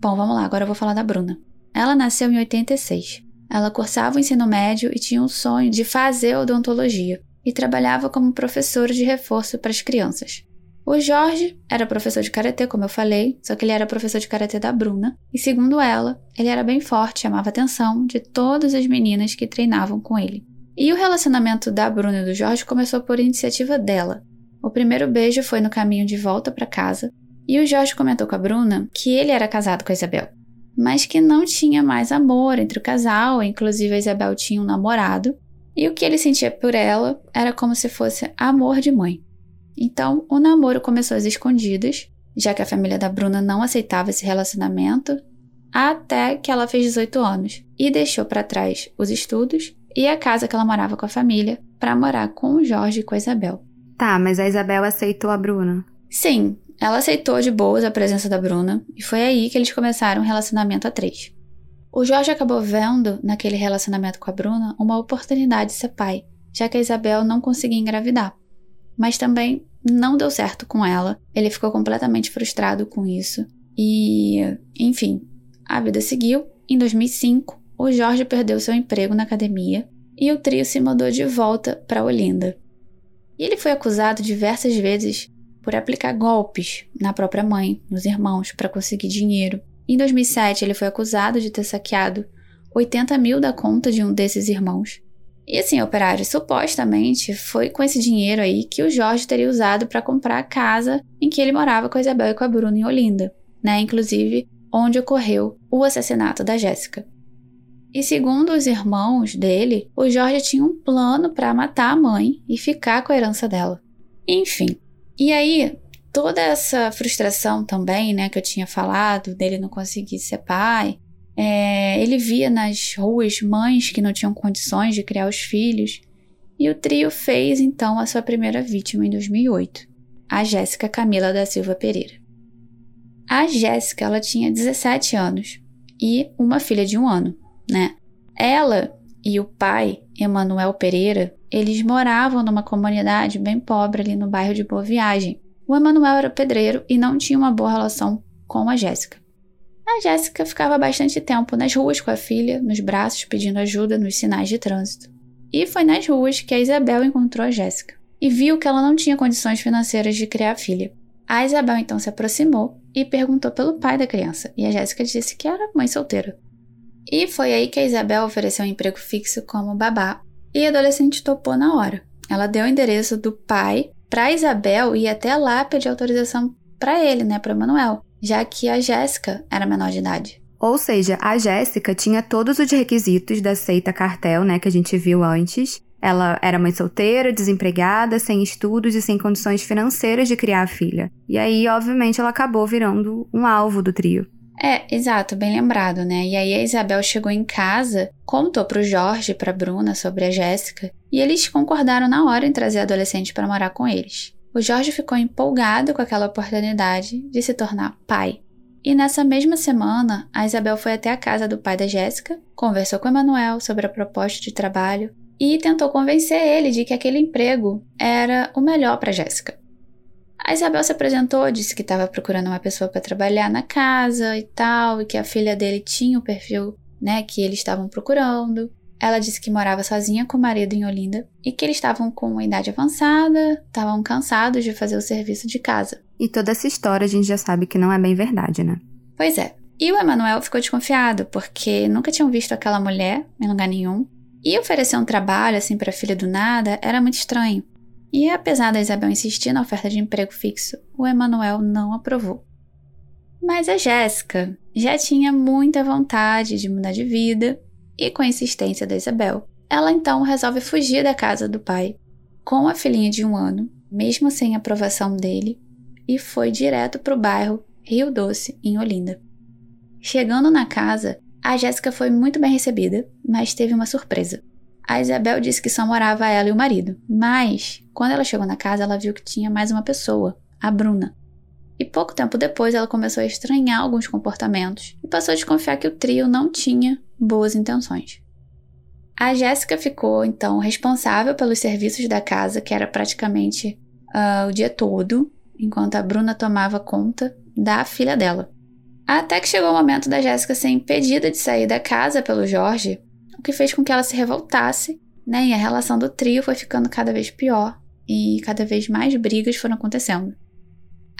S1: Bom, vamos lá, agora eu vou falar da Bruna. Ela nasceu em 86. Ela cursava o ensino médio e tinha um sonho de fazer odontologia e trabalhava como professora de reforço para as crianças. O Jorge era professor de karatê, como eu falei, só que ele era professor de karatê da Bruna, e segundo ela, ele era bem forte, chamava a atenção de todas as meninas que treinavam com ele. E o relacionamento da Bruna e do Jorge começou por iniciativa dela. O primeiro beijo foi no caminho de volta para casa, e o Jorge comentou com a Bruna que ele era casado com a Isabel, mas que não tinha mais amor entre o casal, inclusive a Isabel tinha um namorado, e o que ele sentia por ela era como se fosse amor de mãe. Então, o namoro começou às escondidas, já que a família da Bruna não aceitava esse relacionamento, até que ela fez 18 anos e deixou para trás os estudos e a casa que ela morava com a família para morar com o Jorge e com a Isabel.
S2: Tá, mas a Isabel aceitou a Bruna?
S1: Sim, ela aceitou de boas a presença da Bruna e foi aí que eles começaram um relacionamento a três. O Jorge acabou vendo naquele relacionamento com a Bruna uma oportunidade de ser pai, já que a Isabel não conseguia engravidar. Mas também não deu certo com ela, ele ficou completamente frustrado com isso. E, enfim, a vida seguiu. Em 2005, o Jorge perdeu seu emprego na academia e o trio se mudou de volta para Olinda. E ele foi acusado diversas vezes por aplicar golpes na própria mãe, nos irmãos, para conseguir dinheiro. Em 2007, ele foi acusado de ter saqueado 80 mil da conta de um desses irmãos. E assim, operário, supostamente foi com esse dinheiro aí que o Jorge teria usado para comprar a casa em que ele morava com a Isabel e com a Bruna em Olinda, né? Inclusive onde ocorreu o assassinato da Jéssica. E segundo os irmãos dele, o Jorge tinha um plano para matar a mãe e ficar com a herança dela. Enfim. E aí, toda essa frustração também, né, que eu tinha falado, dele não conseguir ser pai, é, ele via nas ruas mães que não tinham condições de criar os filhos, e o trio fez então a sua primeira vítima em 2008, a Jéssica Camila da Silva Pereira. A Jéssica, ela tinha 17 anos e uma filha de um ano né? Ela e o pai, Emanuel Pereira, eles moravam numa comunidade bem pobre ali no bairro de Boa Viagem. O Emanuel era pedreiro e não tinha uma boa relação com a Jéssica. A Jéssica ficava bastante tempo nas ruas com a filha, nos braços, pedindo ajuda nos sinais de trânsito. E foi nas ruas que a Isabel encontrou a Jéssica e viu que ela não tinha condições financeiras de criar a filha. A Isabel então se aproximou e perguntou pelo pai da criança, e a Jéssica disse que era mãe solteira. E foi aí que a Isabel ofereceu um emprego fixo como babá, e a adolescente topou na hora. Ela deu o endereço do pai para Isabel ir até lá pedir autorização para ele, né, para Manuel, já que a Jéssica era menor de idade.
S2: Ou seja, a Jéssica tinha todos os requisitos da seita cartel, né, que a gente viu antes. Ela era mãe solteira, desempregada, sem estudos e sem condições financeiras de criar a filha. E aí, obviamente, ela acabou virando um alvo do trio.
S1: É, exato, bem lembrado, né? E aí a Isabel chegou em casa, contou pro Jorge e pra Bruna sobre a Jéssica, e eles concordaram na hora em trazer a adolescente para morar com eles. O Jorge ficou empolgado com aquela oportunidade de se tornar pai. E nessa mesma semana, a Isabel foi até a casa do pai da Jéssica, conversou com o Emanuel sobre a proposta de trabalho e tentou convencer ele de que aquele emprego era o melhor para Jéssica. A Isabel se apresentou, disse que estava procurando uma pessoa para trabalhar na casa e tal, e que a filha dele tinha o perfil, né, que eles estavam procurando. Ela disse que morava sozinha com o marido em Olinda e que eles estavam com uma idade avançada, estavam cansados de fazer o serviço de casa.
S2: E toda essa história a gente já sabe que não é bem verdade, né?
S1: Pois é. E o Emanuel ficou desconfiado, porque nunca tinham visto aquela mulher em lugar nenhum. E oferecer um trabalho assim para a filha do nada era muito estranho. E apesar da Isabel insistir na oferta de emprego fixo, o Emanuel não aprovou. Mas a Jéssica já tinha muita vontade de mudar de vida e, com a insistência da Isabel, ela então resolve fugir da casa do pai com a filhinha de um ano, mesmo sem aprovação dele, e foi direto para o bairro Rio Doce, em Olinda. Chegando na casa, a Jéssica foi muito bem recebida, mas teve uma surpresa. A Isabel disse que só morava ela e o marido, mas quando ela chegou na casa, ela viu que tinha mais uma pessoa, a Bruna. E pouco tempo depois, ela começou a estranhar alguns comportamentos e passou a desconfiar que o trio não tinha boas intenções. A Jéssica ficou então responsável pelos serviços da casa, que era praticamente uh, o dia todo, enquanto a Bruna tomava conta da filha dela. Até que chegou o momento da Jéssica ser impedida de sair da casa pelo Jorge o que fez com que ela se revoltasse, né? E a relação do trio foi ficando cada vez pior e cada vez mais brigas foram acontecendo.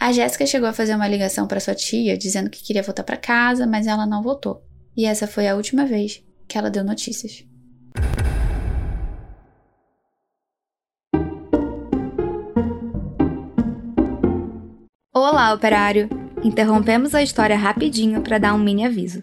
S1: A Jéssica chegou a fazer uma ligação para sua tia dizendo que queria voltar para casa, mas ela não voltou. E essa foi a última vez que ela deu notícias.
S2: Olá, operário! Interrompemos a história rapidinho para dar um mini aviso.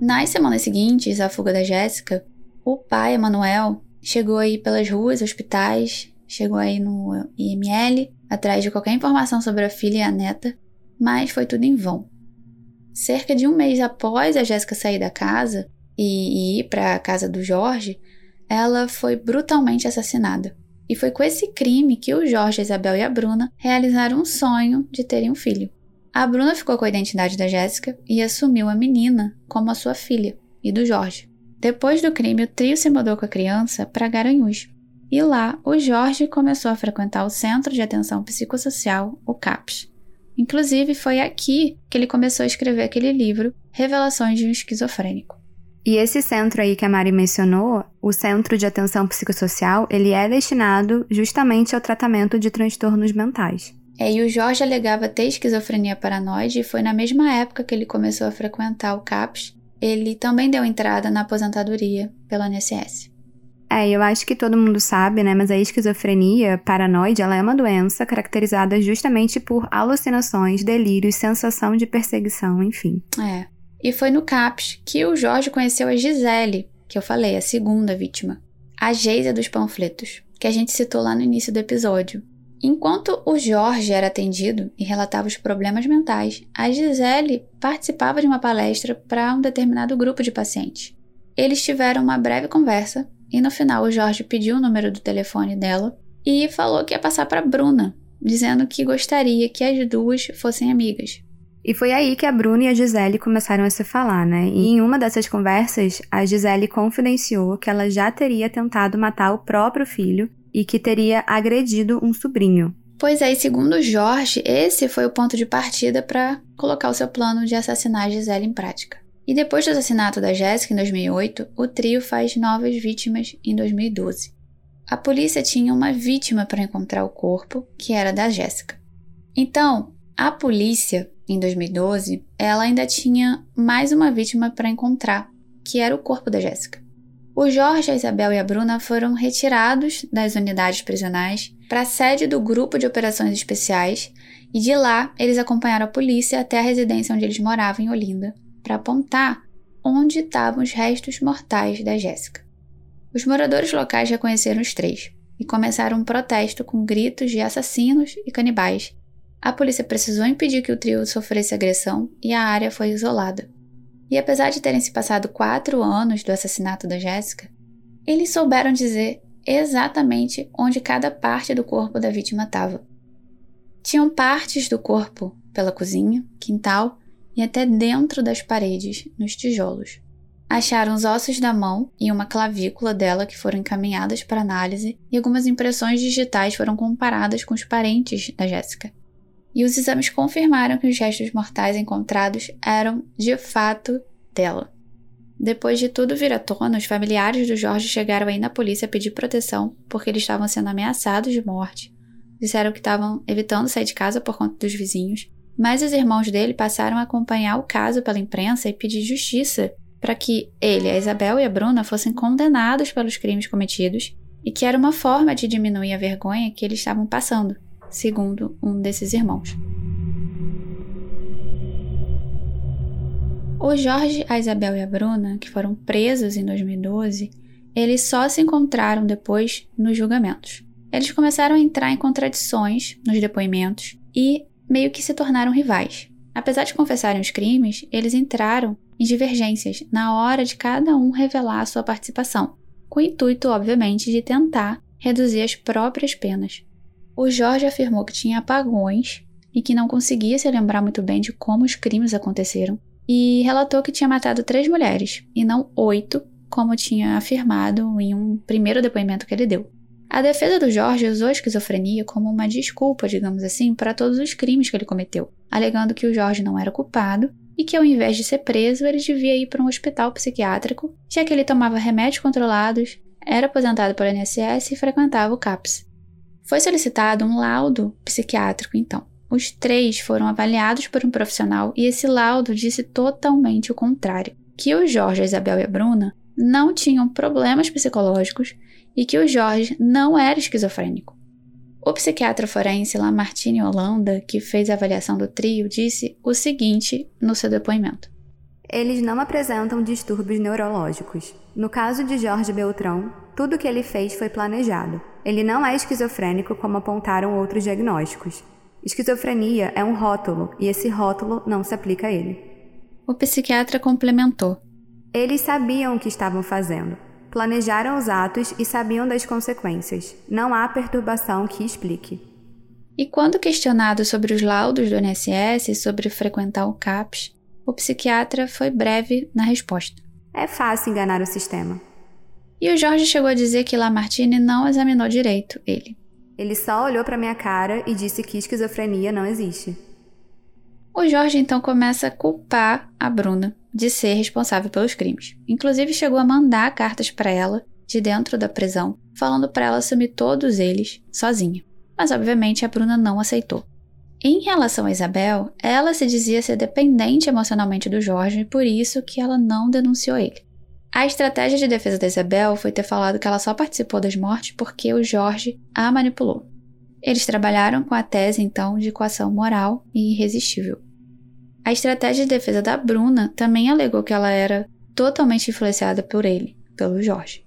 S1: Nas semanas seguintes à fuga da Jéssica, o pai, Emanuel, chegou aí pelas ruas, hospitais, chegou aí no IML, atrás de qualquer informação sobre a filha e a neta, mas foi tudo em vão. Cerca de um mês após a Jéssica sair da casa e, e ir para a casa do Jorge, ela foi brutalmente assassinada. E foi com esse crime que o Jorge, a Isabel e a Bruna realizaram um sonho de terem um filho. A Bruna ficou com a identidade da Jéssica e assumiu a menina como a sua filha e do Jorge. Depois do crime, o trio se mudou com a criança para Garanhuns. E lá, o Jorge começou a frequentar o Centro de Atenção Psicossocial, o CAPS. Inclusive, foi aqui que ele começou a escrever aquele livro, Revelações de um Esquizofrênico.
S2: E esse centro aí que a Mari mencionou, o Centro de Atenção Psicossocial, ele é destinado justamente ao tratamento de transtornos mentais.
S1: É, e o Jorge alegava ter esquizofrenia paranoide e foi na mesma época que ele começou a frequentar o CAPS. Ele também deu entrada na aposentadoria pelo INSS.
S2: É, eu acho que todo mundo sabe, né? Mas a esquizofrenia paranoide, ela é uma doença caracterizada justamente por alucinações, delírios, sensação de perseguição, enfim.
S1: É. E foi no CAPS que o Jorge conheceu a Gisele, que eu falei, a segunda vítima. A Geisa dos panfletos, que a gente citou lá no início do episódio. Enquanto o Jorge era atendido e relatava os problemas mentais, a Gisele participava de uma palestra para um determinado grupo de pacientes. Eles tiveram uma breve conversa e no final o Jorge pediu o número do telefone dela e falou que ia passar para Bruna, dizendo que gostaria que as duas fossem amigas.
S2: E foi aí que a Bruna e a Gisele começaram a se falar, né? E em uma dessas conversas, a Gisele confidenciou que ela já teria tentado matar o próprio filho e que teria agredido um sobrinho.
S1: Pois é, e segundo Jorge, esse foi o ponto de partida para colocar o seu plano de assassinar Gisele em prática. E depois do assassinato da Jéssica em 2008, o trio faz novas vítimas em 2012. A polícia tinha uma vítima para encontrar o corpo, que era da Jéssica. Então, a polícia, em 2012, ela ainda tinha mais uma vítima para encontrar, que era o corpo da Jéssica. O Jorge, a Isabel e a Bruna foram retirados das unidades prisionais para a sede do Grupo de Operações Especiais e de lá eles acompanharam a polícia até a residência onde eles moravam em Olinda para apontar onde estavam os restos mortais da Jéssica. Os moradores locais reconheceram os três e começaram um protesto com gritos de assassinos e canibais. A polícia precisou impedir que o trio sofresse agressão e a área foi isolada. E apesar de terem se passado quatro anos do assassinato da Jéssica, eles souberam dizer exatamente onde cada parte do corpo da vítima estava. Tinham partes do corpo pela cozinha, quintal e até dentro das paredes, nos tijolos. Acharam os ossos da mão e uma clavícula dela que foram encaminhadas para análise, e algumas impressões digitais foram comparadas com os parentes da Jéssica e os exames confirmaram que os restos mortais encontrados eram de fato dela. Depois de tudo vir à tona, os familiares do Jorge chegaram aí na polícia a pedir proteção porque eles estavam sendo ameaçados de morte. Disseram que estavam evitando sair de casa por conta dos vizinhos, mas os irmãos dele passaram a acompanhar o caso pela imprensa e pedir justiça para que ele, a Isabel e a Bruna fossem condenados pelos crimes cometidos e que era uma forma de diminuir a vergonha que eles estavam passando segundo um desses irmãos. O Jorge, a Isabel e a Bruna, que foram presos em 2012, eles só se encontraram depois nos julgamentos. Eles começaram a entrar em contradições nos depoimentos e meio que se tornaram rivais. Apesar de confessarem os crimes, eles entraram em divergências na hora de cada um revelar sua participação, com o intuito, obviamente, de tentar reduzir as próprias penas. O Jorge afirmou que tinha apagões e que não conseguia se lembrar muito bem de como os crimes aconteceram, e relatou que tinha matado três mulheres, e não oito, como tinha afirmado em um primeiro depoimento que ele deu. A defesa do Jorge usou a esquizofrenia como uma desculpa, digamos assim, para todos os crimes que ele cometeu, alegando que o Jorge não era culpado e que ao invés de ser preso, ele devia ir para um hospital psiquiátrico, já que ele tomava remédios controlados, era aposentado pelo INSS e frequentava o CAPS. Foi solicitado um laudo psiquiátrico, então. Os três foram avaliados por um profissional e esse laudo disse totalmente o contrário: que o Jorge, a Isabel e a Bruna não tinham problemas psicológicos e que o Jorge não era esquizofrênico. O psiquiatra forense Lamartine Holanda, que fez a avaliação do trio, disse o seguinte no seu depoimento:
S2: Eles não apresentam distúrbios neurológicos. No caso de Jorge Beltrão, tudo o que ele fez foi planejado. Ele não é esquizofrênico como apontaram outros diagnósticos. Esquizofrenia é um rótulo e esse rótulo não se aplica a ele.
S1: O psiquiatra complementou:
S2: Eles sabiam o que estavam fazendo. Planejaram os atos e sabiam das consequências. Não há perturbação que explique.
S1: E quando questionado sobre os laudos do INSS e sobre frequentar o CAPS, o psiquiatra foi breve na resposta.
S2: É fácil enganar o sistema.
S1: E o Jorge chegou a dizer que Lamartine não examinou direito ele.
S2: Ele só olhou para minha cara e disse que esquizofrenia não existe.
S1: O Jorge então começa a culpar a Bruna de ser responsável pelos crimes. Inclusive chegou a mandar cartas para ela de dentro da prisão, falando para ela assumir todos eles sozinha. Mas obviamente a Bruna não aceitou. Em relação a Isabel, ela se dizia ser dependente emocionalmente do Jorge e por isso que ela não denunciou ele. A estratégia de defesa da Isabel foi ter falado que ela só participou das mortes porque o Jorge a manipulou. Eles trabalharam com a tese então de coação moral e irresistível. A estratégia de defesa da Bruna também alegou que ela era totalmente influenciada por ele, pelo Jorge.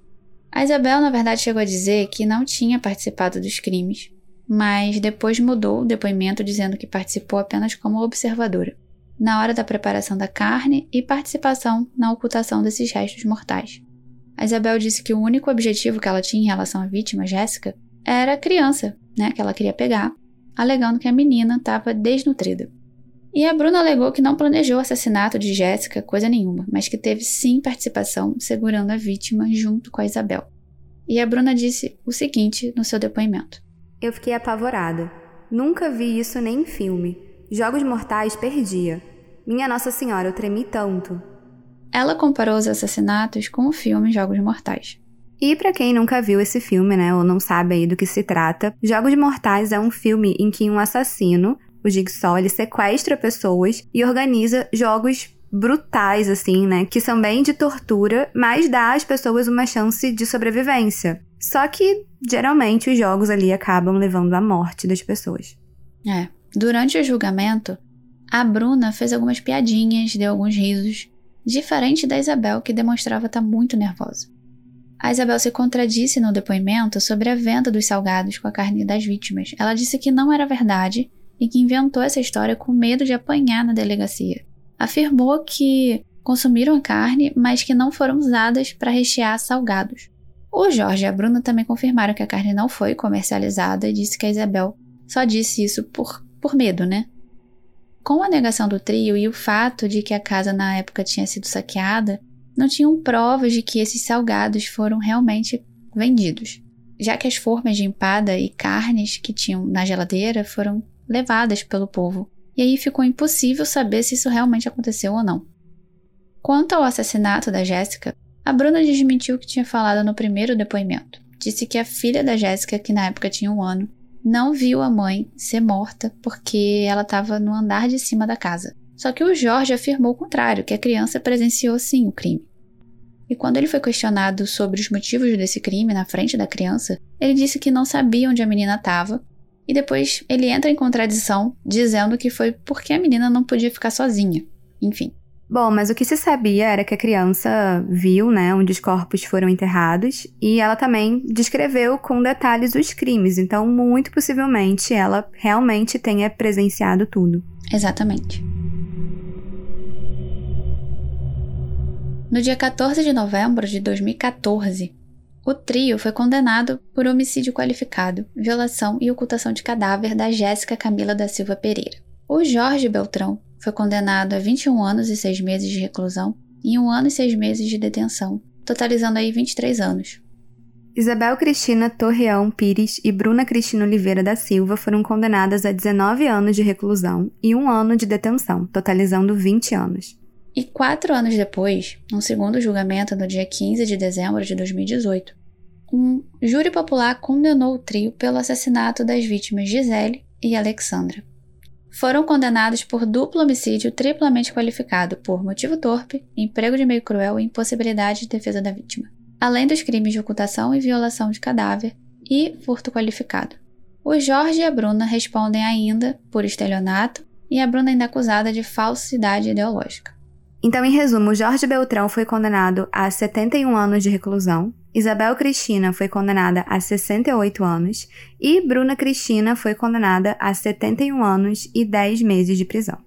S1: A Isabel, na verdade, chegou a dizer que não tinha participado dos crimes, mas depois mudou o depoimento dizendo que participou apenas como observadora, na hora da preparação da carne e participação na ocultação desses restos mortais. A Isabel disse que o único objetivo que ela tinha em relação à vítima, Jéssica, era a criança, né, que ela queria pegar, alegando que a menina estava desnutrida. E a Bruna alegou que não planejou o assassinato de Jéssica, coisa nenhuma, mas que teve sim participação segurando a vítima junto com a Isabel. E a Bruna disse o seguinte no seu depoimento:
S2: Eu fiquei apavorada. Nunca vi isso nem em filme. Jogos Mortais perdia. Minha Nossa Senhora, eu tremi tanto.
S1: Ela comparou os assassinatos com o filme Jogos Mortais.
S2: E para quem nunca viu esse filme, né, ou não sabe aí do que se trata, Jogos Mortais é um filme em que um assassino o Jigsaw, ele sequestra pessoas e organiza jogos brutais, assim, né? Que são bem de tortura, mas dá às pessoas uma chance de sobrevivência. Só que, geralmente, os jogos ali acabam levando à morte das pessoas.
S1: É. Durante o julgamento, a Bruna fez algumas piadinhas, deu alguns risos, diferente da Isabel, que demonstrava estar muito nervosa. A Isabel se contradisse no depoimento sobre a venda dos salgados com a carne das vítimas. Ela disse que não era verdade e que inventou essa história com medo de apanhar na delegacia. Afirmou que consumiram a carne, mas que não foram usadas para rechear salgados. O Jorge e a Bruna também confirmaram que a carne não foi comercializada e disse que a Isabel só disse isso por, por medo, né? Com a negação do trio e o fato de que a casa na época tinha sido saqueada, não tinham provas de que esses salgados foram realmente vendidos, já que as formas de empada e carnes que tinham na geladeira foram levadas pelo povo, e aí ficou impossível saber se isso realmente aconteceu ou não. Quanto ao assassinato da Jéssica, a Bruna desmentiu o que tinha falado no primeiro depoimento. Disse que a filha da Jéssica, que na época tinha um ano, não viu a mãe ser morta porque ela estava no andar de cima da casa. Só que o Jorge afirmou o contrário, que a criança presenciou sim o crime. E quando ele foi questionado sobre os motivos desse crime na frente da criança, ele disse que não sabia onde a menina estava e depois ele entra em contradição, dizendo que foi porque a menina não podia ficar sozinha. Enfim.
S2: Bom, mas o que se sabia era que a criança viu, né, onde os corpos foram enterrados e ela também descreveu com detalhes os crimes. Então, muito possivelmente, ela realmente tenha presenciado tudo.
S1: Exatamente. No dia 14 de novembro de 2014, o trio foi condenado por homicídio qualificado, violação e ocultação de cadáver da Jéssica Camila da Silva Pereira. O Jorge Beltrão foi condenado a 21 anos e 6 meses de reclusão e 1 ano e 6 meses de detenção, totalizando aí 23 anos.
S2: Isabel Cristina Torreão Pires e Bruna Cristina Oliveira da Silva foram condenadas a 19 anos de reclusão e um ano de detenção, totalizando 20 anos.
S1: E quatro anos depois, num segundo julgamento no dia 15 de dezembro de 2018, um júri popular condenou o trio pelo assassinato das vítimas Gisele e Alexandra foram condenados por duplo homicídio triplamente qualificado por motivo torpe, emprego de meio cruel e impossibilidade de defesa da vítima, além dos crimes de ocultação e violação de cadáver e furto qualificado. O Jorge e a Bruna respondem ainda por estelionato e a Bruna ainda acusada de falsidade ideológica.
S2: Então, em resumo, Jorge Beltrão foi condenado a 71 anos de reclusão, Isabel Cristina foi condenada a 68 anos e Bruna Cristina foi condenada a 71 anos e 10 meses de prisão.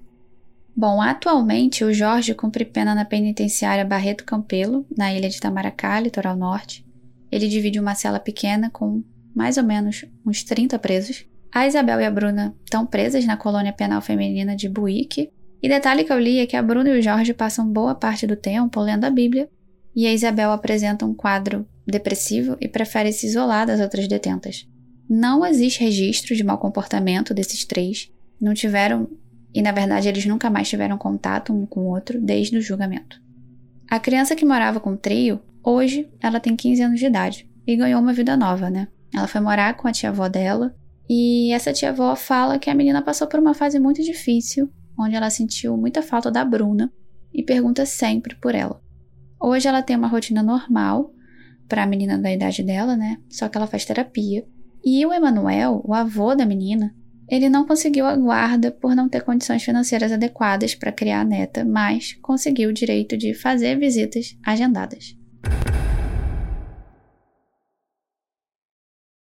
S1: Bom, atualmente o Jorge cumpre pena na penitenciária Barreto Campelo, na ilha de Tamaracá, litoral norte. Ele divide uma cela pequena com mais ou menos uns 30 presos. A Isabel e a Bruna estão presas na colônia penal feminina de Buíque, e detalhe que eu li é que a Bruna e o Jorge passam boa parte do tempo lendo a Bíblia, e a Isabel apresenta um quadro depressivo e prefere se isolar das outras detentas. Não existe registro de mau comportamento desses três, não tiveram, e na verdade eles nunca mais tiveram contato um com o outro desde o julgamento. A criança que morava com o trio, hoje ela tem 15 anos de idade e ganhou uma vida nova, né? Ela foi morar com a tia-avó dela e essa tia-avó fala que a menina passou por uma fase muito difícil onde ela sentiu muita falta da Bruna e pergunta sempre por ela. Hoje ela tem uma rotina normal para a menina da idade dela, né? Só que ela faz terapia. E o Emanuel, o avô da menina, ele não conseguiu a guarda por não ter condições financeiras adequadas para criar a neta, mas conseguiu o direito de fazer visitas agendadas.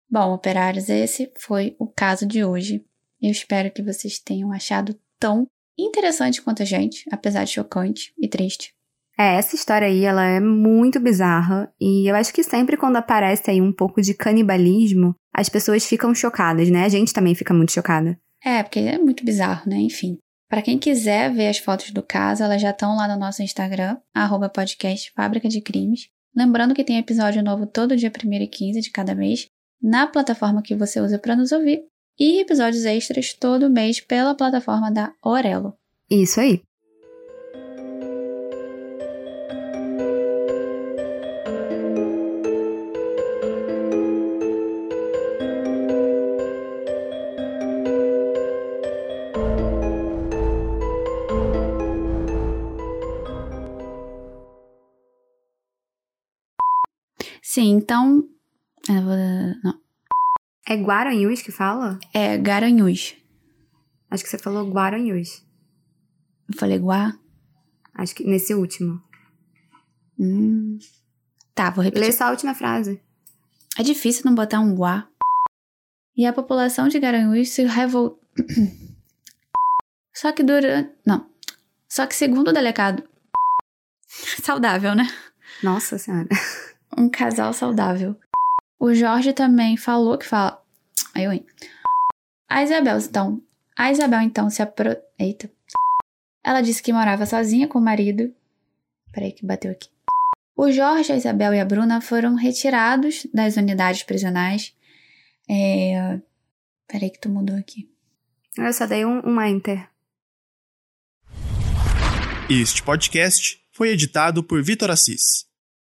S1: Bom, operários, esse foi o caso de hoje. Eu espero que vocês tenham achado tão interessante quanto a gente, apesar de chocante e triste.
S2: É, essa história aí, ela é muito bizarra e eu acho que sempre quando aparece aí um pouco de canibalismo, as pessoas ficam chocadas, né? A gente também fica muito chocada.
S1: É, porque é muito bizarro, né? Enfim. Para quem quiser ver as fotos do caso, elas já estão lá no nosso Instagram, arroba podcast Fábrica de Crimes. Lembrando que tem episódio novo todo dia 1 e 15 de cada mês, na plataforma que você usa para nos ouvir e episódios extras todo mês pela plataforma da Orelo.
S2: Isso aí.
S1: Sim, então. Não.
S2: É Guaranhus que fala?
S1: É Garanhuns.
S2: Acho que você falou Guaranhus.
S1: Eu falei Guá?
S2: Acho que nesse último.
S1: Hum. Tá, vou repetir.
S2: Lê só a última frase.
S1: É difícil não botar um Guá. E a população de Garanhuns se revoltou. *coughs* Só que durante. Não. Só que segundo o delegado. *coughs* Saudável, né?
S2: Nossa Senhora. *laughs*
S1: Um casal saudável. O Jorge também falou que fala. Aí eu. A Isabel, então. A Isabel, então, se apro. Eita. Ela disse que morava sozinha com o marido. Peraí, que bateu aqui. O Jorge, a Isabel e a Bruna foram retirados das unidades prisionais. É... Peraí que tu mudou aqui.
S2: Eu só dei um, um enter.
S4: Este podcast foi editado por Vitor Assis.